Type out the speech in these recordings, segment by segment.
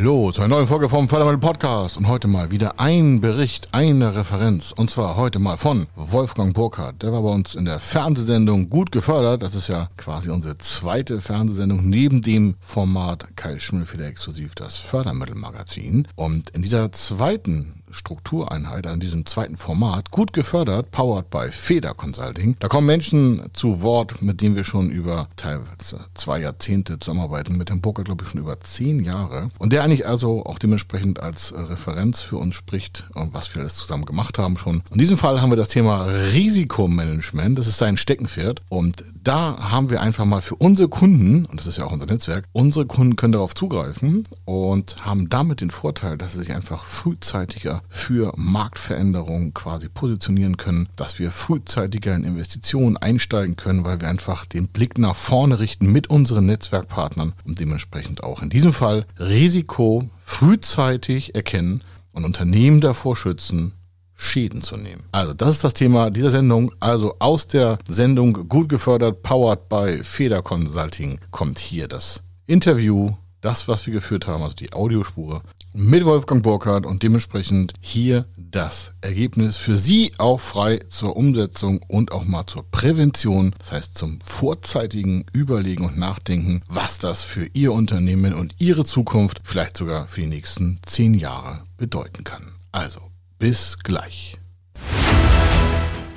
Hallo zu einer neuen Folge vom Fördermittel Podcast und heute mal wieder ein Bericht, eine Referenz und zwar heute mal von Wolfgang Burkhardt. Der war bei uns in der Fernsehsendung gut gefördert. Das ist ja quasi unsere zweite Fernsehsendung neben dem Format Kai Schimmelfeder exklusiv das Fördermittelmagazin. Und in dieser zweiten Struktureinheit, an diesem zweiten Format, gut gefördert, powered by Feder Consulting. Da kommen Menschen zu Wort, mit denen wir schon über teilweise zwei Jahrzehnte zusammenarbeiten, mit dem Poker, glaube ich, schon über zehn Jahre. Und der eigentlich also auch dementsprechend als Referenz für uns spricht, was wir alles zusammen gemacht haben schon. In diesem Fall haben wir das Thema Risikomanagement, das ist sein Steckenpferd. Und da haben wir einfach mal für unsere Kunden, und das ist ja auch unser Netzwerk, unsere Kunden können darauf zugreifen und haben damit den Vorteil, dass sie sich einfach frühzeitiger für Marktveränderungen quasi positionieren können, dass wir frühzeitiger in Investitionen einsteigen können, weil wir einfach den Blick nach vorne richten mit unseren Netzwerkpartnern und dementsprechend auch in diesem Fall Risiko frühzeitig erkennen und Unternehmen davor schützen, Schäden zu nehmen. Also das ist das Thema dieser Sendung. Also aus der Sendung gut gefördert, powered by Feder Consulting kommt hier das Interview, das, was wir geführt haben, also die Audiospur mit Wolfgang Burkhardt und dementsprechend hier das Ergebnis für Sie auch frei zur Umsetzung und auch mal zur Prävention, das heißt zum vorzeitigen Überlegen und Nachdenken, was das für Ihr Unternehmen und Ihre Zukunft, vielleicht sogar für die nächsten zehn Jahre bedeuten kann. Also, bis gleich.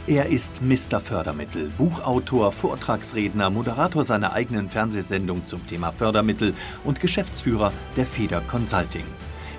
Er ist Mr. Fördermittel, Buchautor, Vortragsredner, Moderator seiner eigenen Fernsehsendung zum Thema Fördermittel und Geschäftsführer der Feder Consulting.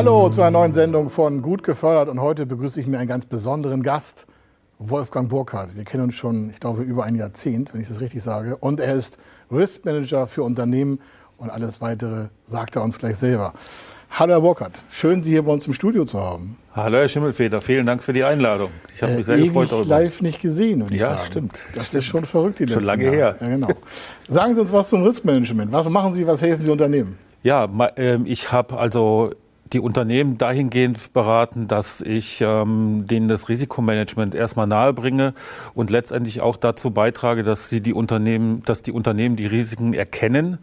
Hallo zu einer neuen Sendung von Gut gefördert und heute begrüße ich mir einen ganz besonderen Gast, Wolfgang Burkhardt. Wir kennen uns schon, ich glaube, über ein Jahrzehnt, wenn ich das richtig sage. Und er ist Risk Manager für Unternehmen und alles weitere sagt er uns gleich selber. Hallo Herr Burkhardt, schön Sie hier bei uns im Studio zu haben. Hallo Herr Schimmelfeder, vielen Dank für die Einladung. Ich habe mich sehr äh, gefreut darüber. live nicht gesehen, würde ich ja, sagen. Stimmt. Das stimmt. ist schon verrückt, die Schon lange Jahre. her. Ja, genau. Sagen Sie uns was zum Risk Management. Was machen Sie, was helfen Sie Unternehmen? Ja, ähm, ich habe also die Unternehmen dahingehend beraten, dass ich ähm, denen das Risikomanagement erstmal nahebringe und letztendlich auch dazu beitrage, dass sie die Unternehmen, dass die Unternehmen die Risiken erkennen,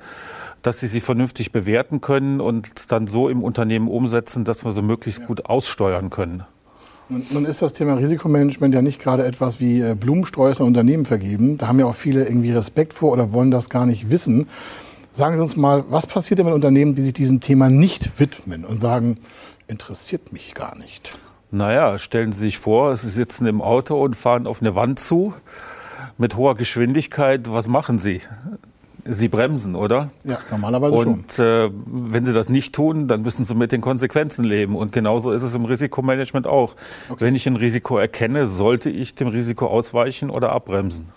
dass sie sie vernünftig bewerten können und dann so im Unternehmen umsetzen, dass wir sie möglichst ja. gut aussteuern können. Nun ist das Thema Risikomanagement ja nicht gerade etwas wie äh, Blumensträuße an Unternehmen vergeben. Da haben ja auch viele irgendwie Respekt vor oder wollen das gar nicht wissen. Sagen Sie uns mal, was passiert denn mit Unternehmen, die sich diesem Thema nicht widmen und sagen, interessiert mich gar nicht? Naja, stellen Sie sich vor, Sie sitzen im Auto und fahren auf eine Wand zu mit hoher Geschwindigkeit. Was machen Sie? Sie bremsen, oder? Ja, normalerweise und, schon. Und äh, wenn Sie das nicht tun, dann müssen Sie mit den Konsequenzen leben. Und genauso ist es im Risikomanagement auch. Okay. Wenn ich ein Risiko erkenne, sollte ich dem Risiko ausweichen oder abbremsen.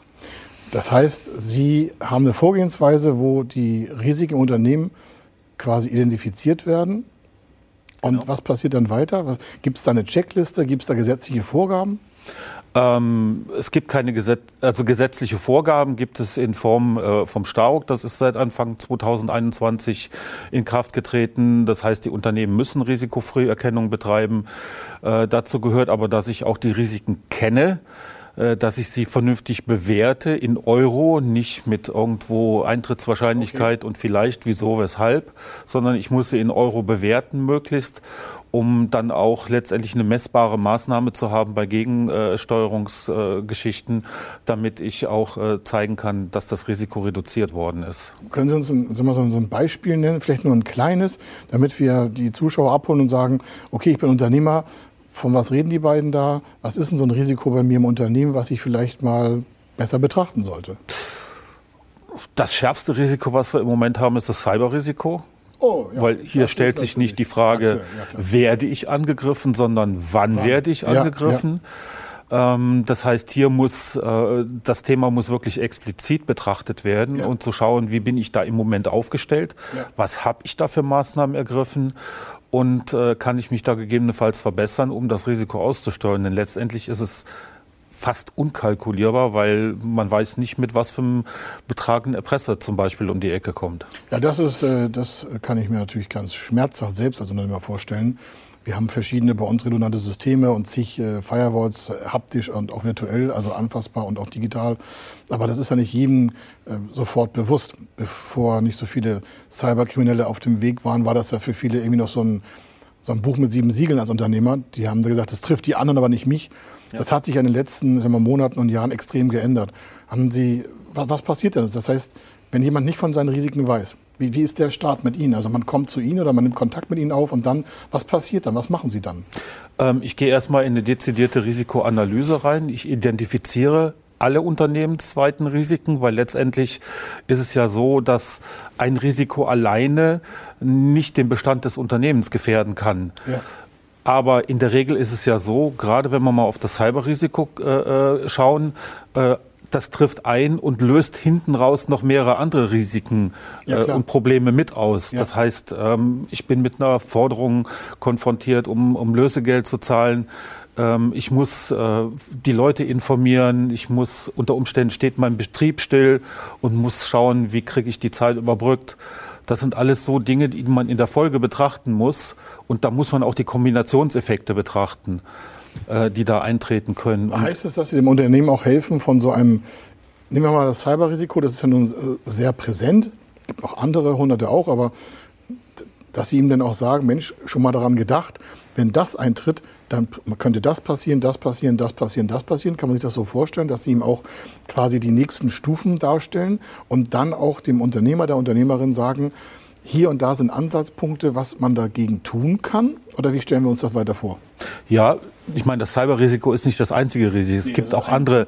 Das heißt, Sie haben eine Vorgehensweise, wo die Risiken im Unternehmen quasi identifiziert werden. Und genau. was passiert dann weiter? Gibt es da eine Checkliste? Gibt es da gesetzliche Vorgaben? Ähm, es gibt keine Gesetz also gesetzliche Vorgaben, gibt es in Form äh, vom STAUG. Das ist seit Anfang 2021 in Kraft getreten. Das heißt, die Unternehmen müssen Risikofrüherkennung betreiben. Äh, dazu gehört aber, dass ich auch die Risiken kenne dass ich sie vernünftig bewerte in Euro, nicht mit irgendwo Eintrittswahrscheinlichkeit okay. und vielleicht wieso, weshalb, sondern ich muss sie in Euro bewerten möglichst, um dann auch letztendlich eine messbare Maßnahme zu haben bei Gegensteuerungsgeschichten, damit ich auch äh, zeigen kann, dass das Risiko reduziert worden ist. Können Sie uns ein, so ein Beispiel nennen, vielleicht nur ein kleines, damit wir die Zuschauer abholen und sagen, okay, ich bin Unternehmer, von was reden die beiden da? Was ist denn so ein Risiko bei mir im Unternehmen, was ich vielleicht mal besser betrachten sollte? Das schärfste Risiko, was wir im Moment haben, ist das Cyberrisiko. Oh, ja. Weil hier das stellt sich nicht die Frage, ja, werde ich angegriffen, sondern wann, wann? werde ich angegriffen. Ähm, das heißt, hier muss äh, das Thema muss wirklich explizit betrachtet werden und zu schauen, wie bin ich da im Moment aufgestellt, was habe ich da für Maßnahmen ergriffen und äh, kann ich mich da gegebenenfalls verbessern, um das Risiko auszusteuern. Denn letztendlich ist es fast unkalkulierbar, weil man weiß nicht, mit was für einem Betrag ein Erpresser zum Beispiel um die Ecke kommt. Ja, das ist, äh, das kann ich mir natürlich ganz schmerzhaft selbst als Unternehmer vorstellen. Wir haben verschiedene bei uns redundante Systeme und zig äh, Firewalls, äh, haptisch und auch virtuell, also anfassbar und auch digital. Aber das ist ja nicht jedem äh, sofort bewusst. Bevor nicht so viele Cyberkriminelle auf dem Weg waren, war das ja für viele irgendwie noch so ein, so ein Buch mit sieben Siegeln als Unternehmer. Die haben gesagt, das trifft die anderen, aber nicht mich. Das hat sich in den letzten wir, Monaten und Jahren extrem geändert. Haben Sie, was, was passiert denn? Das heißt, wenn jemand nicht von seinen Risiken weiß, wie, wie ist der Start mit Ihnen? Also man kommt zu Ihnen oder man nimmt Kontakt mit Ihnen auf und dann, was passiert dann? Was machen Sie dann? Ähm, ich gehe erstmal in eine dezidierte Risikoanalyse rein. Ich identifiziere alle unternehmensweiten Risiken, weil letztendlich ist es ja so, dass ein Risiko alleine nicht den Bestand des Unternehmens gefährden kann. Ja. Aber in der Regel ist es ja so, gerade wenn wir mal auf das Cyberrisiko äh, äh, schauen, äh, das trifft ein und löst hinten raus noch mehrere andere Risiken ja, äh, und Probleme mit aus. Ja. Das heißt, ähm, ich bin mit einer Forderung konfrontiert, um, um Lösegeld zu zahlen. Ähm, ich muss äh, die Leute informieren. Ich muss unter Umständen steht mein Betrieb still und muss schauen, wie kriege ich die Zeit überbrückt. Das sind alles so Dinge, die man in der Folge betrachten muss. Und da muss man auch die Kombinationseffekte betrachten, die da eintreten können. Heißt es, dass Sie dem Unternehmen auch helfen von so einem, nehmen wir mal das Cyberrisiko, das ist ja nun äh, sehr präsent. Gibt noch andere, hunderte auch, aber dass Sie ihm dann auch sagen, Mensch, schon mal daran gedacht, wenn das eintritt, dann könnte das passieren, das passieren, das passieren, das passieren. Kann man sich das so vorstellen, dass Sie ihm auch quasi die nächsten Stufen darstellen und dann auch dem Unternehmer, der Unternehmerin sagen, hier und da sind Ansatzpunkte, was man dagegen tun kann? Oder wie stellen wir uns das weiter vor? Ja, ich meine, das Cyberrisiko ist nicht das einzige Risiko. Es nee, gibt auch andere,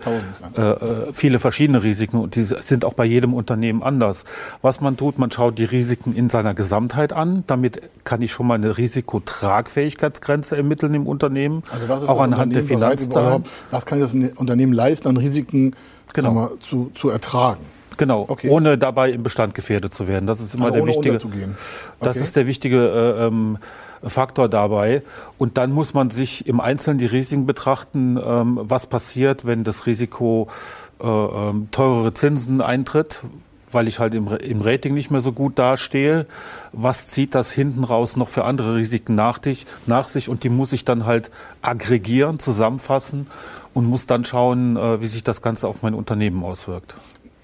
äh, äh, viele verschiedene Risiken und die sind auch bei jedem Unternehmen anders. Was man tut, man schaut die Risiken in seiner Gesamtheit an. Damit kann ich schon mal eine Risikotragfähigkeitsgrenze ermitteln im Unternehmen, also auch anhand der Finanzzahlen. Was kann das Unternehmen leisten, an Risiken genau. wir, zu, zu ertragen? Genau, okay. ohne dabei im Bestand gefährdet zu werden. Das ist immer also der wichtige. Okay. Das ist der wichtige äh, ähm, Faktor dabei. Und dann muss man sich im Einzelnen die Risiken betrachten, ähm, was passiert, wenn das Risiko äh, ähm, teurere Zinsen eintritt, weil ich halt im, im, Rating nicht mehr so gut dastehe. Was zieht das hinten raus noch für andere Risiken nach, dich, nach sich? Und die muss ich dann halt aggregieren, zusammenfassen und muss dann schauen, äh, wie sich das Ganze auf mein Unternehmen auswirkt.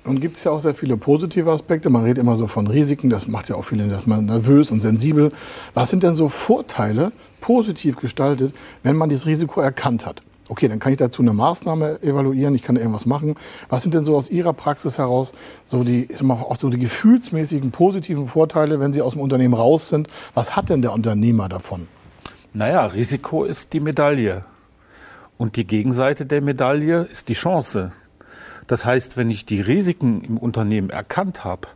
Nun gibt es ja auch sehr viele positive Aspekte. Man redet immer so von Risiken, das macht ja auch viele, man nervös und sensibel. Was sind denn so Vorteile, positiv gestaltet, wenn man dieses Risiko erkannt hat? Okay, dann kann ich dazu eine Maßnahme evaluieren, ich kann irgendwas machen. Was sind denn so aus Ihrer Praxis heraus so die, mal, auch so die gefühlsmäßigen positiven Vorteile, wenn Sie aus dem Unternehmen raus sind? Was hat denn der Unternehmer davon? Naja, Risiko ist die Medaille. Und die Gegenseite der Medaille ist die Chance. Das heißt, wenn ich die Risiken im Unternehmen erkannt habe,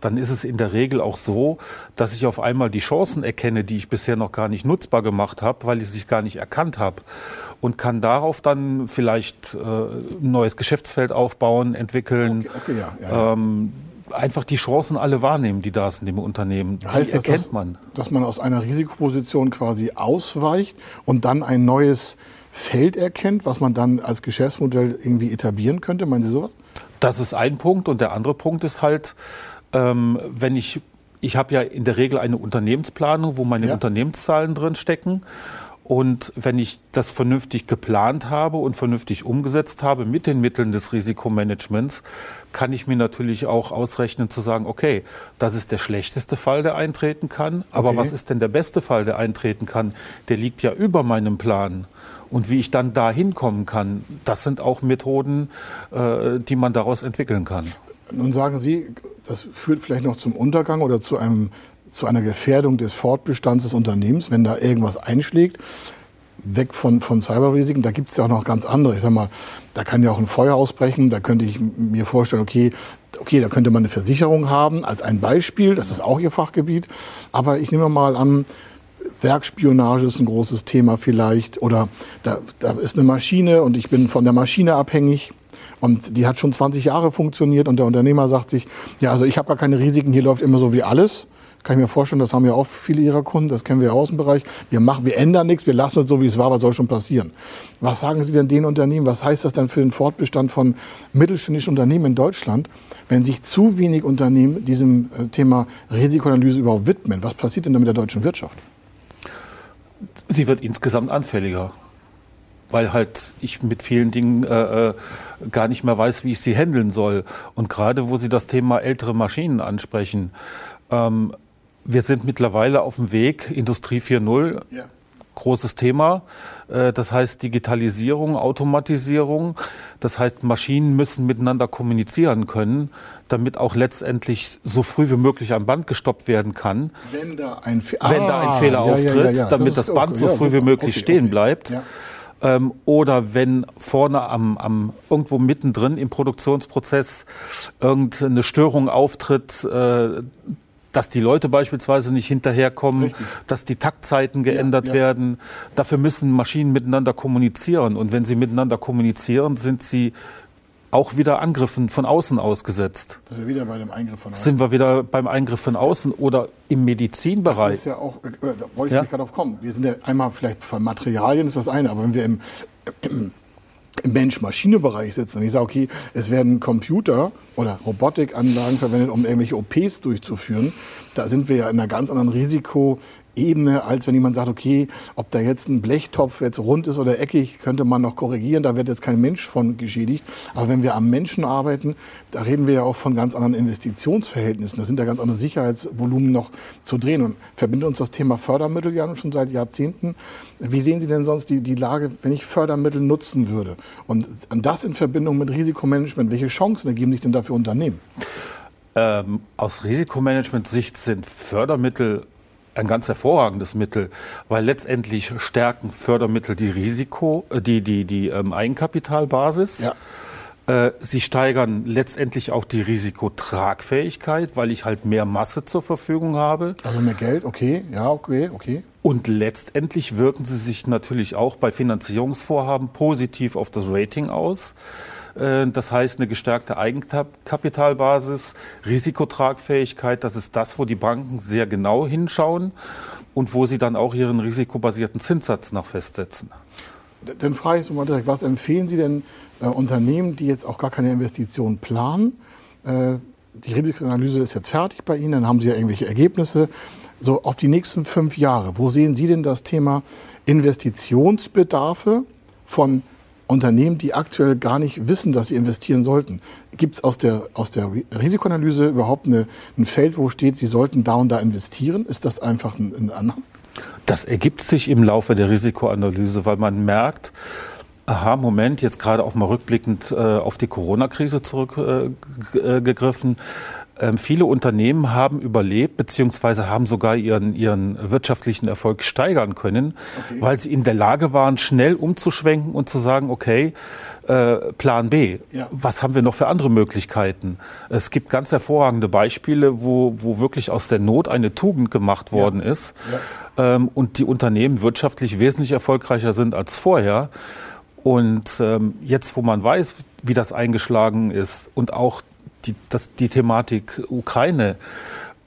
dann ist es in der Regel auch so, dass ich auf einmal die Chancen erkenne, die ich bisher noch gar nicht nutzbar gemacht habe, weil ich sie gar nicht erkannt habe und kann darauf dann vielleicht äh, ein neues Geschäftsfeld aufbauen, entwickeln. Okay, okay, ja, ja, ja. Ähm, einfach die Chancen alle wahrnehmen, die da sind im Unternehmen. Heißt die erkennt das, man. Dass man aus einer Risikoposition quasi ausweicht und dann ein neues Feld erkennt, was man dann als Geschäftsmodell irgendwie etablieren könnte? Meinen Sie sowas? Das ist ein Punkt. Und der andere Punkt ist halt, ähm, wenn ich, ich habe ja in der Regel eine Unternehmensplanung, wo meine ja. Unternehmenszahlen drin stecken. Und wenn ich das vernünftig geplant habe und vernünftig umgesetzt habe mit den Mitteln des Risikomanagements, kann ich mir natürlich auch ausrechnen zu sagen, okay, das ist der schlechteste Fall, der eintreten kann. Aber okay. was ist denn der beste Fall, der eintreten kann? Der liegt ja über meinem Plan. Und wie ich dann da hinkommen kann, das sind auch Methoden, äh, die man daraus entwickeln kann. Nun sagen Sie, das führt vielleicht noch zum Untergang oder zu, einem, zu einer Gefährdung des Fortbestands des Unternehmens, wenn da irgendwas einschlägt. weg von, von Cyberrisiken. Da gibt es ja auch noch ganz andere. Ich sag mal, da kann ja auch ein Feuer ausbrechen. Da könnte ich mir vorstellen, okay, okay, da könnte man eine Versicherung haben als ein Beispiel. Das ist auch Ihr Fachgebiet. Aber ich nehme mal an, Werkspionage ist ein großes Thema vielleicht. Oder da, da ist eine Maschine und ich bin von der Maschine abhängig. Und die hat schon 20 Jahre funktioniert und der Unternehmer sagt sich, ja, also ich habe gar keine Risiken, hier läuft immer so wie alles. Kann ich mir vorstellen, das haben ja auch viele ihrer Kunden, das kennen wir im Außenbereich. Wir machen, wir ändern nichts, wir lassen es so, wie es war, was soll schon passieren? Was sagen Sie denn den Unternehmen? Was heißt das dann für den Fortbestand von mittelständischen Unternehmen in Deutschland, wenn sich zu wenig Unternehmen diesem äh, Thema Risikoanalyse überhaupt widmen? Was passiert denn da mit der deutschen Wirtschaft? Sie wird insgesamt anfälliger weil halt ich mit vielen Dingen äh, äh, gar nicht mehr weiß, wie ich sie handeln soll. Und gerade wo Sie das Thema ältere Maschinen ansprechen, ähm, wir sind mittlerweile auf dem Weg, Industrie 4.0, ja. großes Thema. Äh, das heißt Digitalisierung, Automatisierung. Das heißt, Maschinen müssen miteinander kommunizieren können, damit auch letztendlich so früh wie möglich ein Band gestoppt werden kann. Wenn da ein, Fe ah, Wenn da ein Fehler ja, auftritt, ja, damit das, das Band okay. so früh wie möglich okay, stehen okay. bleibt. Ähm, oder wenn vorne am, am irgendwo mittendrin im Produktionsprozess irgendeine Störung auftritt, äh, dass die Leute beispielsweise nicht hinterherkommen, Richtig. dass die Taktzeiten geändert ja, ja. werden. Dafür müssen Maschinen miteinander kommunizieren. Und wenn sie miteinander kommunizieren, sind sie auch wieder Angriffen von außen ausgesetzt. Sind wir wieder bei dem Eingriff von außen? Sind wir wieder beim Eingriff von außen oder im Medizinbereich? Das ist ja auch, äh, da wollte ich ja? gerade drauf kommen. Wir sind ja einmal vielleicht von Materialien ist das eine, aber wenn wir im im Mensch-Maschine-Bereich sitzen. Und ich sage, okay, es werden Computer oder Robotikanlagen verwendet, um irgendwelche OPs durchzuführen. Da sind wir ja in einer ganz anderen Risiko- Ebene, als wenn jemand sagt, okay, ob da jetzt ein Blechtopf jetzt rund ist oder eckig, könnte man noch korrigieren, da wird jetzt kein Mensch von geschädigt. Aber wenn wir am Menschen arbeiten, da reden wir ja auch von ganz anderen Investitionsverhältnissen. Da sind ja ganz andere Sicherheitsvolumen noch zu drehen. Und verbindet uns das Thema Fördermittel ja schon seit Jahrzehnten. Wie sehen Sie denn sonst die, die Lage, wenn ich Fördermittel nutzen würde? Und das in Verbindung mit Risikomanagement, welche Chancen ergeben sich denn dafür Unternehmen? Ähm, aus Risikomanagement-Sicht sind Fördermittel ein ganz hervorragendes Mittel, weil letztendlich stärken Fördermittel die Risiko, äh, die, die, die ähm, Eigenkapitalbasis. Ja. Äh, sie steigern letztendlich auch die Risikotragfähigkeit, weil ich halt mehr Masse zur Verfügung habe. Also mehr Geld, okay, ja, okay, okay. Und letztendlich wirken sie sich natürlich auch bei Finanzierungsvorhaben positiv auf das Rating aus. Äh, das heißt, eine gestärkte Eigenkapitalbasis, Risikotragfähigkeit, das ist das, wo die Banken sehr genau hinschauen und wo sie dann auch ihren risikobasierten Zinssatz noch festsetzen. Dann frage ich Sie mal direkt, was empfehlen Sie denn äh, Unternehmen, die jetzt auch gar keine Investitionen planen? Äh, die Risikoanalyse ist jetzt fertig bei Ihnen, dann haben Sie ja irgendwelche Ergebnisse. So auf die nächsten fünf Jahre, wo sehen Sie denn das Thema Investitionsbedarfe von Unternehmen, die aktuell gar nicht wissen, dass sie investieren sollten. Gibt es aus der, aus der Risikoanalyse überhaupt eine, ein Feld, wo steht, sie sollten da und da investieren? Ist das einfach ein, ein Anhang? Das ergibt sich im Laufe der Risikoanalyse, weil man merkt, aha, Moment, jetzt gerade auch mal rückblickend äh, auf die Corona-Krise zurückgegriffen. Äh, ähm, viele Unternehmen haben überlebt, beziehungsweise haben sogar ihren, ihren wirtschaftlichen Erfolg steigern können, okay. weil sie in der Lage waren, schnell umzuschwenken und zu sagen, okay, äh, Plan B, ja. was haben wir noch für andere Möglichkeiten? Es gibt ganz hervorragende Beispiele, wo, wo wirklich aus der Not eine Tugend gemacht worden ja. ist ja. Ähm, und die Unternehmen wirtschaftlich wesentlich erfolgreicher sind als vorher. Und ähm, jetzt, wo man weiß, wie das eingeschlagen ist und auch die, das, die Thematik Ukraine,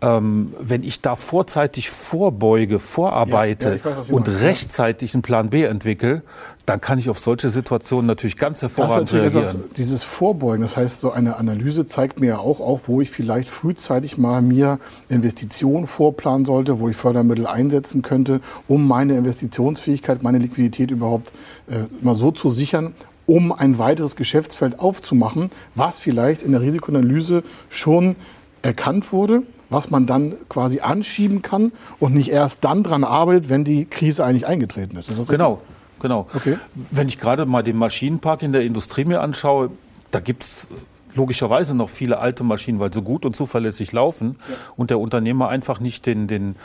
ähm, wenn ich da vorzeitig vorbeuge, vorarbeite ja, ja, weiß, und meine, rechtzeitig einen Plan B entwickle, dann kann ich auf solche Situationen natürlich ganz hervorragend natürlich reagieren. Etwas, dieses Vorbeugen, das heißt, so eine Analyse zeigt mir ja auch auf, wo ich vielleicht frühzeitig mal mir Investitionen vorplanen sollte, wo ich Fördermittel einsetzen könnte, um meine Investitionsfähigkeit, meine Liquidität überhaupt äh, mal so zu sichern, um ein weiteres Geschäftsfeld aufzumachen, was vielleicht in der Risikoanalyse schon erkannt wurde, was man dann quasi anschieben kann und nicht erst dann dran arbeitet, wenn die Krise eigentlich eingetreten ist. ist genau, genau. Okay. Wenn ich gerade mal den Maschinenpark in der Industrie mir anschaue, da gibt es logischerweise noch viele alte Maschinen, weil sie gut und zuverlässig laufen ja. und der Unternehmer einfach nicht den, den,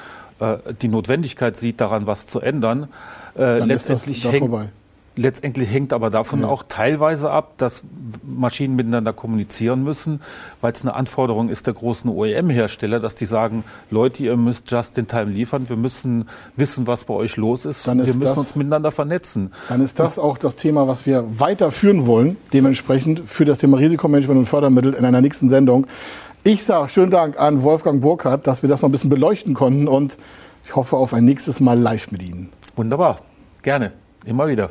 äh, die Notwendigkeit sieht, daran was zu ändern. Äh, letztendlich hängt, vorbei. Letztendlich hängt aber davon ja. auch teilweise ab, dass Maschinen miteinander kommunizieren müssen, weil es eine Anforderung ist der großen OEM-Hersteller, dass die sagen, Leute, ihr müsst just in time liefern, wir müssen wissen, was bei euch los ist, ist wir müssen das, uns miteinander vernetzen. Dann ist das auch das Thema, was wir weiterführen wollen, dementsprechend für das Thema Risikomanagement und Fördermittel in einer nächsten Sendung. Ich sage schönen Dank an Wolfgang Burkhardt, dass wir das mal ein bisschen beleuchten konnten und ich hoffe auf ein nächstes Mal live mit Ihnen. Wunderbar, gerne, immer wieder.